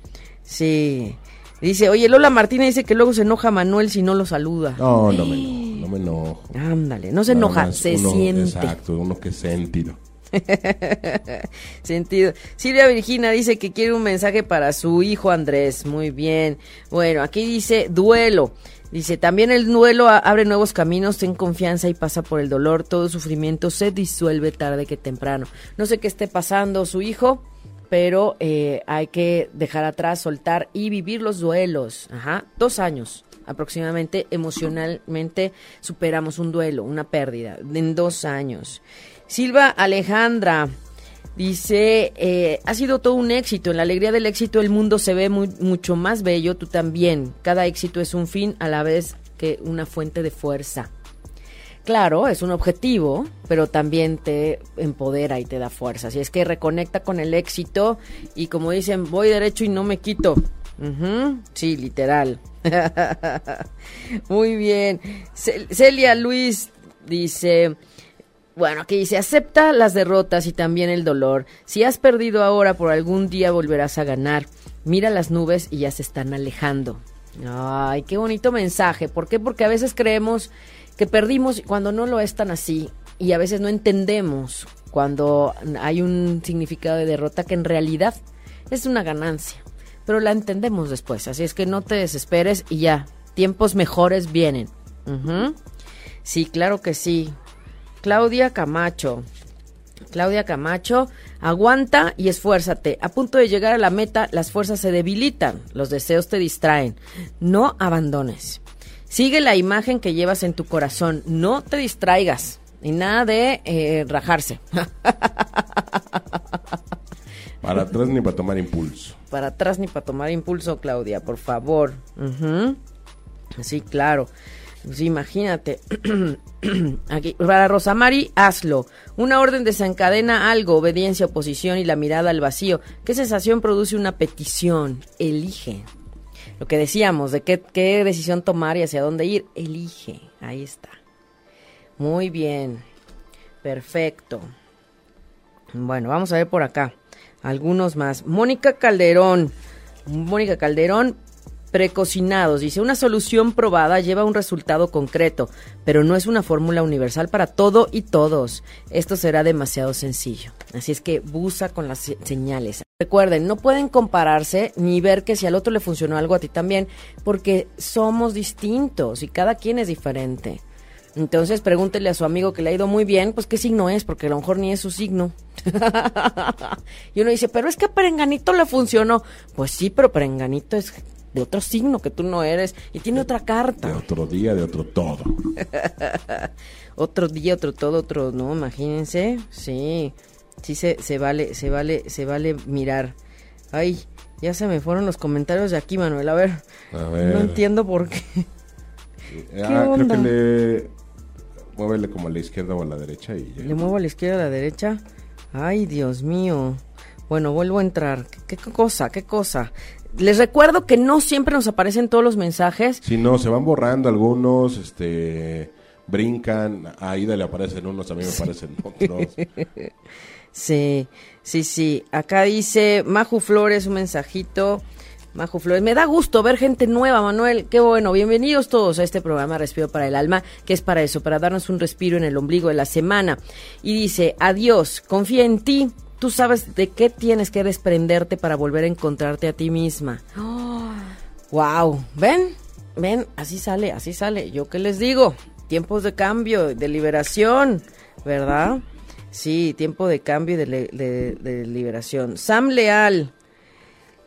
Sí. Dice, oye, Lola Martina dice que luego se enoja Manuel si no lo saluda. No, no me enojo, no me enojo. Ándale, no se enoja, se siente. Exacto, uno que sentido. Sentido. Silvia Virginia dice que quiere un mensaje para su hijo Andrés. Muy bien. Bueno, aquí dice duelo. Dice, también el duelo abre nuevos caminos, ten confianza y pasa por el dolor. Todo sufrimiento se disuelve tarde que temprano. No sé qué esté pasando su hijo, pero eh, hay que dejar atrás, soltar y vivir los duelos. Ajá, dos años aproximadamente emocionalmente superamos un duelo, una pérdida en dos años. Silva Alejandra dice, eh, ha sido todo un éxito, en la alegría del éxito el mundo se ve mucho más bello, tú también. Cada éxito es un fin a la vez que una fuente de fuerza. Claro, es un objetivo, pero también te empodera y te da fuerza. Así es que reconecta con el éxito y como dicen, voy derecho y no me quito. Sí, literal. Muy bien. Celia Luis dice, bueno, aquí dice, acepta las derrotas y también el dolor. Si has perdido ahora, por algún día volverás a ganar. Mira las nubes y ya se están alejando. Ay, qué bonito mensaje. ¿Por qué? Porque a veces creemos que perdimos cuando no lo es tan así y a veces no entendemos cuando hay un significado de derrota que en realidad es una ganancia, pero la entendemos después, así es que no te desesperes y ya, tiempos mejores vienen. Sí, claro que sí. Claudia Camacho. Claudia Camacho, aguanta y esfuérzate. A punto de llegar a la meta, las fuerzas se debilitan, los deseos te distraen. No abandones. Sigue la imagen que llevas en tu corazón. No te distraigas. Y nada de eh, rajarse. Para atrás ni para tomar impulso. Para atrás ni para tomar impulso, Claudia, por favor. Sí, claro. Pues imagínate. Aquí, para Rosamari, hazlo. Una orden desencadena algo, obediencia, oposición y la mirada al vacío. ¿Qué sensación produce una petición? Elige lo que decíamos, de qué, decisión tomar y hacia dónde ir, elige. Ahí está. Muy bien. Perfecto. Bueno, vamos a ver por acá. Algunos más. Mónica Calderón. Mónica Calderón, precocinados. Dice, una solución probada lleva un resultado concreto, pero no es una fórmula universal para todo y todos. Esto será demasiado sencillo. Así es que busa con las señales. Recuerden, no pueden compararse ni ver que si al otro le funcionó algo a ti también, porque somos distintos y cada quien es diferente. Entonces pregúntele a su amigo que le ha ido muy bien, pues qué signo es, porque a lo mejor ni es su signo. y uno dice, pero es que a Perenganito le funcionó. Pues sí, pero Perenganito es de otro signo que tú no eres y tiene otra carta. De otro día, de otro todo. otro día, otro todo, otro, no, imagínense. Sí sí se, se vale, se vale, se vale mirar. Ay, ya se me fueron los comentarios de aquí, Manuel. A ver, no entiendo por qué. Ah, creo que le muévele como a la izquierda o a la derecha y Le muevo a la izquierda o a la derecha. Ay, Dios mío. Bueno, vuelvo a entrar. ¿Qué, qué cosa? ¿Qué cosa? Les recuerdo que no siempre nos aparecen todos los mensajes. Sí, no, se van borrando algunos, este, brincan, a Aida le aparecen unos, a mí me aparecen otros. Sí, sí, sí. Acá dice Maju Flores, un mensajito. Maju Flores, me da gusto ver gente nueva, Manuel. Qué bueno. Bienvenidos todos a este programa Respiro para el Alma, que es para eso, para darnos un respiro en el ombligo de la semana. Y dice, adiós, confía en ti. Tú sabes de qué tienes que desprenderte para volver a encontrarte a ti misma. wow, ven, ven, así sale, así sale. Yo qué les digo, tiempos de cambio, de liberación, ¿verdad? Sí, tiempo de cambio y de, liberación. Sam Leal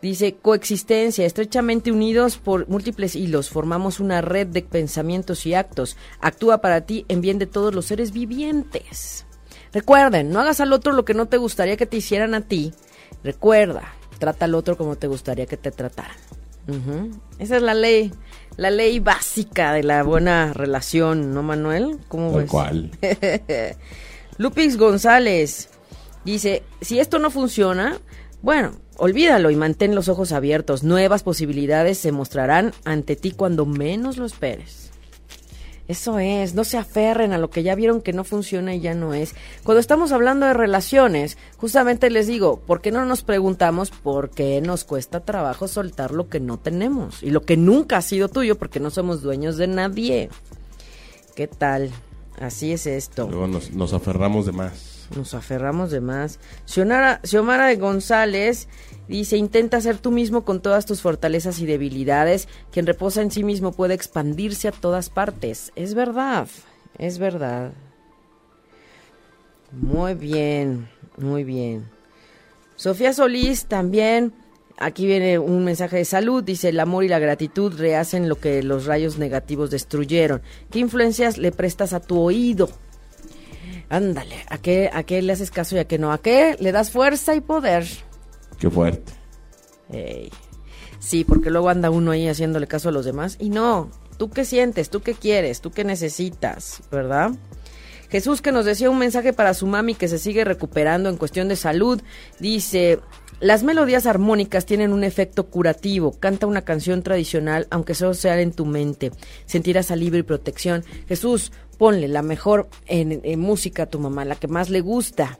Dice, coexistencia, estrechamente unidos por múltiples hilos, formamos una red de pensamientos y actos. Actúa para ti en bien de todos los seres vivientes. Recuerden, no hagas al otro lo que no te gustaría que te hicieran a ti. Recuerda, trata al otro como te gustaría que te trataran. Esa es la ley, la ley básica de la buena relación, ¿no, Manuel? ¿Cómo Tal cual. Lupix González dice, si esto no funciona, bueno, olvídalo y mantén los ojos abiertos. Nuevas posibilidades se mostrarán ante ti cuando menos lo esperes. Eso es, no se aferren a lo que ya vieron que no funciona y ya no es. Cuando estamos hablando de relaciones, justamente les digo, ¿por qué no nos preguntamos por qué nos cuesta trabajo soltar lo que no tenemos y lo que nunca ha sido tuyo porque no somos dueños de nadie? ¿Qué tal? Así es esto. Luego nos, nos aferramos de más. Nos aferramos de más. Xiomara, Xiomara de González Dice, intenta ser tú mismo con todas tus fortalezas y debilidades. Quien reposa en sí mismo puede expandirse a todas partes. Es verdad, es verdad. Muy bien, muy bien. Sofía Solís también, aquí viene un mensaje de salud, dice, el amor y la gratitud rehacen lo que los rayos negativos destruyeron. ¿Qué influencias le prestas a tu oído? Ándale, ¿a qué, ¿a qué le haces caso y a qué no? ¿A qué le das fuerza y poder? Qué fuerte. Sí, porque luego anda uno ahí haciéndole caso a los demás. Y no, ¿tú qué sientes? ¿Tú qué quieres? ¿Tú qué necesitas? ¿Verdad? Jesús que nos decía un mensaje para su mami que se sigue recuperando en cuestión de salud. Dice, las melodías armónicas tienen un efecto curativo. Canta una canción tradicional, aunque solo sea en tu mente. Sentirás alivio y protección. Jesús, ponle la mejor en, en música a tu mamá, la que más le gusta.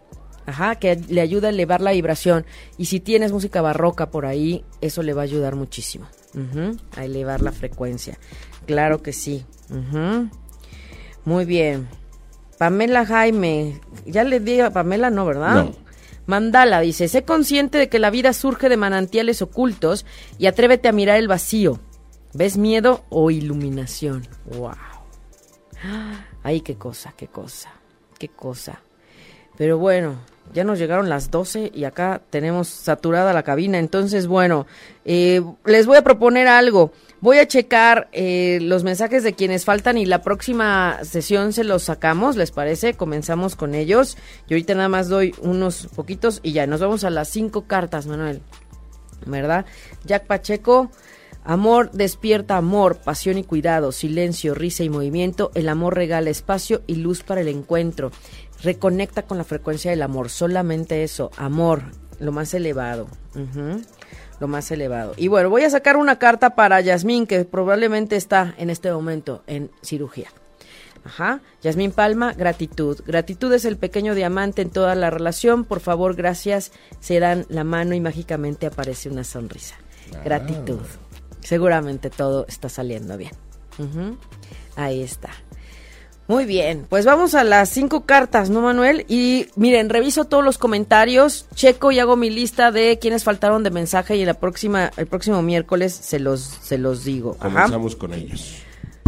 Ajá, que le ayuda a elevar la vibración. Y si tienes música barroca por ahí, eso le va a ayudar muchísimo a elevar la frecuencia. Claro que sí. Muy bien. Pamela Jaime, ya le di a Pamela, no, ¿verdad? No. Mandala dice, sé consciente de que la vida surge de manantiales ocultos y atrévete a mirar el vacío. ¿Ves miedo o iluminación? ¡Wow! Ay, qué cosa, qué cosa, qué cosa. Pero bueno, ya nos llegaron las 12 y acá tenemos saturada la cabina. Entonces, bueno, eh, les voy a proponer algo. Voy a checar eh, los mensajes de quienes faltan y la próxima sesión se los sacamos, ¿les parece? Comenzamos con ellos. Y ahorita nada más doy unos poquitos y ya, nos vamos a las cinco cartas, Manuel. ¿Verdad? Jack Pacheco. Amor despierta amor, pasión y cuidado, silencio, risa y movimiento. El amor regala espacio y luz para el encuentro reconecta con la frecuencia del amor, solamente eso, amor, lo más elevado. lo más elevado. Y bueno, voy a sacar una carta para Yasmín, que probablemente está en este momento en cirugía. Ajá. Yasmín Palma, gratitud. Gratitud es el pequeño diamante en toda la relación. Por favor, gracias. Se dan la mano y mágicamente aparece una sonrisa. Ah. Gratitud. Seguramente todo está saliendo bien. Ahí está. Muy bien, pues vamos a las cinco cartas, ¿no, Manuel? Y miren, reviso todos los comentarios, checo y hago mi lista de quienes faltaron de mensaje y la próxima, el próximo miércoles se los, se los digo. Comenzamos con ellos.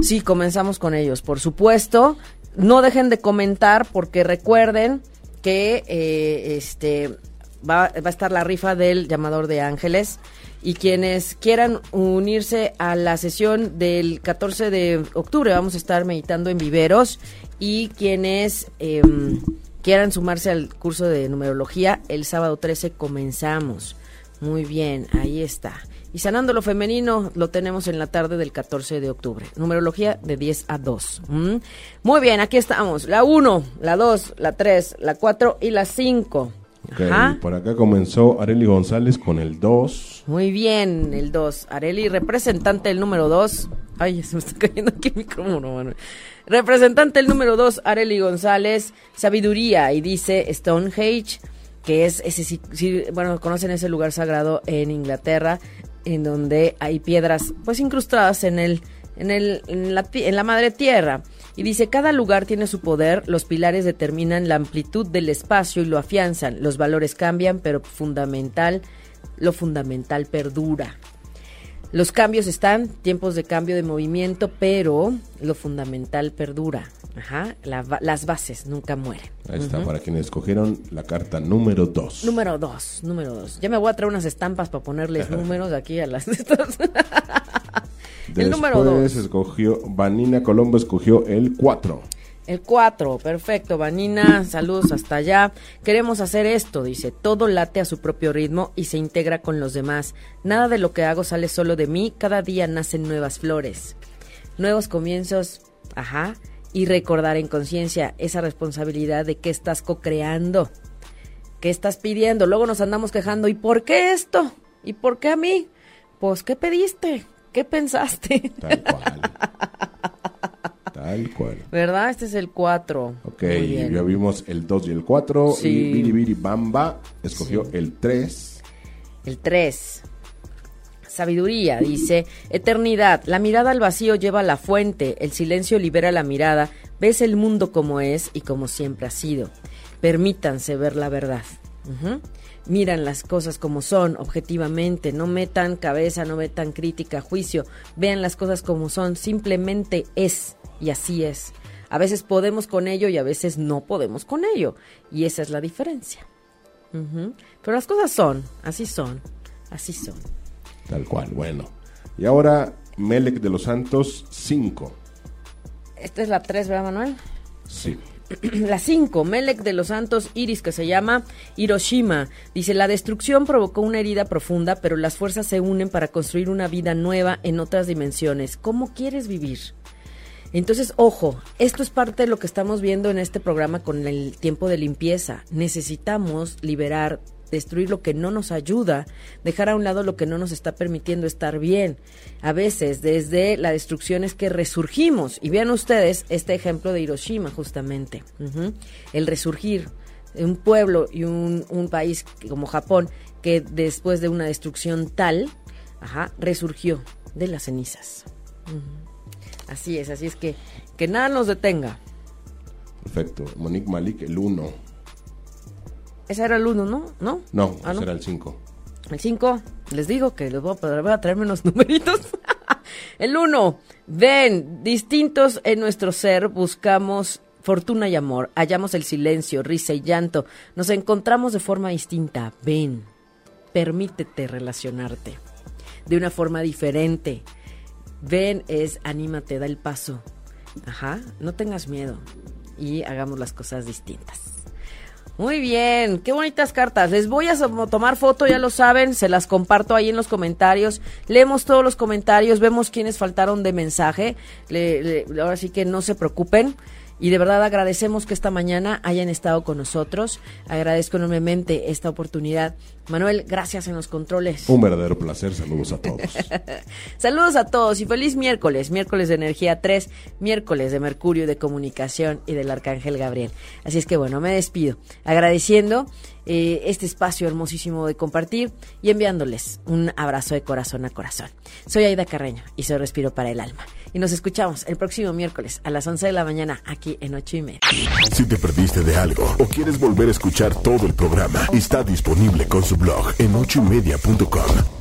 Sí, comenzamos con ellos, por supuesto. No dejen de comentar porque recuerden que eh, este va, va a estar la rifa del llamador de ángeles y quienes quieran unirse a la sesión del 14 de octubre, vamos a estar meditando en viveros y quienes em, quieran sumarse al curso de numerología, el sábado 13 comenzamos. Muy bien, ahí está. Y sanando lo femenino lo tenemos en la tarde del 14 de octubre. Numerología de 10 a 2. Muy bien, aquí estamos. La 1, la 2, la 3, la 4 y la 5. Por acá comenzó Areli González con el 2. Muy bien, el 2. Areli, representante del número 2. Ay, se me está cayendo aquí el micrófono, Representante del número 2, Areli González, sabiduría, y dice Stonehenge, que es ese, bueno, conocen ese lugar sagrado en Inglaterra, en donde hay piedras, pues incrustadas en el, en el, en la, en la madre tierra. Y dice, cada lugar tiene su poder, los pilares determinan la amplitud del espacio y lo afianzan, los valores cambian, pero fundamental, lo fundamental perdura. Los cambios están, tiempos de cambio de movimiento, pero lo fundamental perdura. Ajá, la las bases nunca mueren. Ahí está, para quienes escogieron la carta número 2. Número dos, número dos. Ya me voy a traer unas estampas para ponerles números aquí a las estas. el número dos. escogió, Vanina Colombo escogió el 4. El 4, perfecto. Vanina, saludos hasta allá. Queremos hacer esto, dice. Todo late a su propio ritmo y se integra con los demás. Nada de lo que hago sale solo de mí. Cada día nacen nuevas flores. Nuevos comienzos, ajá. Y recordar en conciencia esa responsabilidad de que estás co-creando. ¿Qué estás pidiendo? Luego nos andamos quejando. ¿Y por qué esto? ¿Y por qué a mí? Pues, ¿qué pediste? ¿Qué pensaste? Tal cual. Tal cual. ¿Verdad? Este es el 4. Ok, ya vimos el 2 y el 4. Sí. Y Biribiri Bamba escogió el 3. El 3. Sabiduría, dice, eternidad, la mirada al vacío lleva a la fuente, el silencio libera la mirada, ves el mundo como es y como siempre ha sido. Permítanse ver la verdad. Miran las cosas como son, objetivamente, no metan cabeza, no metan crítica, juicio, vean las cosas como son, simplemente es y así es. A veces podemos con ello y a veces no podemos con ello, y esa es la diferencia. Pero las cosas son, así son, así son. Tal cual, bueno. Y ahora Melec de los Santos 5. Esta es la 3, ¿verdad, Manuel? Sí. La 5, Melec de los Santos Iris, que se llama Hiroshima. Dice, la destrucción provocó una herida profunda, pero las fuerzas se unen para construir una vida nueva en otras dimensiones. ¿Cómo quieres vivir? Entonces, ojo, esto es parte de lo que estamos viendo en este programa con el tiempo de limpieza. Necesitamos liberar, destruir lo que no nos ayuda, dejar a un lado lo que no nos está permitiendo estar bien. A veces, desde la destrucción es que resurgimos. Y vean ustedes este ejemplo de Hiroshima, justamente. El resurgir de un pueblo y un, un país como Japón que después de una destrucción tal, ajá, resurgió de las cenizas. Así es, así es que que nada nos detenga. Perfecto. Monique Malik, el 1. Ese era el uno, ¿no? ¿No? No, Ah, ese no. era el 5. El 5, les digo que les voy a, voy a traerme unos numeritos. el 1, ven, distintos en nuestro ser, buscamos fortuna y amor, hallamos el silencio, risa y llanto, nos encontramos de forma distinta, ven, permítete relacionarte de una forma diferente. Ven es anímate, da el paso. Ajá, no tengas miedo y hagamos las cosas distintas. Muy bien, qué bonitas cartas. Les voy a tomar foto, ya lo saben, se las comparto ahí en los comentarios. Leemos todos los comentarios, vemos quiénes faltaron de mensaje. Ahora sí que no se preocupen. Y de verdad agradecemos que esta mañana hayan estado con nosotros. Agradezco enormemente esta oportunidad. Manuel, gracias en los controles. Un verdadero placer. Saludos a todos. Saludos a todos y feliz miércoles, miércoles de energía 3, miércoles de Mercurio de comunicación y del Arcángel Gabriel. Así es que bueno, me despido agradeciendo eh, este espacio hermosísimo de compartir y enviándoles un abrazo de corazón a corazón. Soy Aida Carreño y soy Respiro para el Alma. Y nos escuchamos el próximo miércoles a las 11 de la mañana aquí en 8 y media. Si te perdiste de algo o quieres volver a escuchar todo el programa, está disponible con su blog en ochoymedia.com.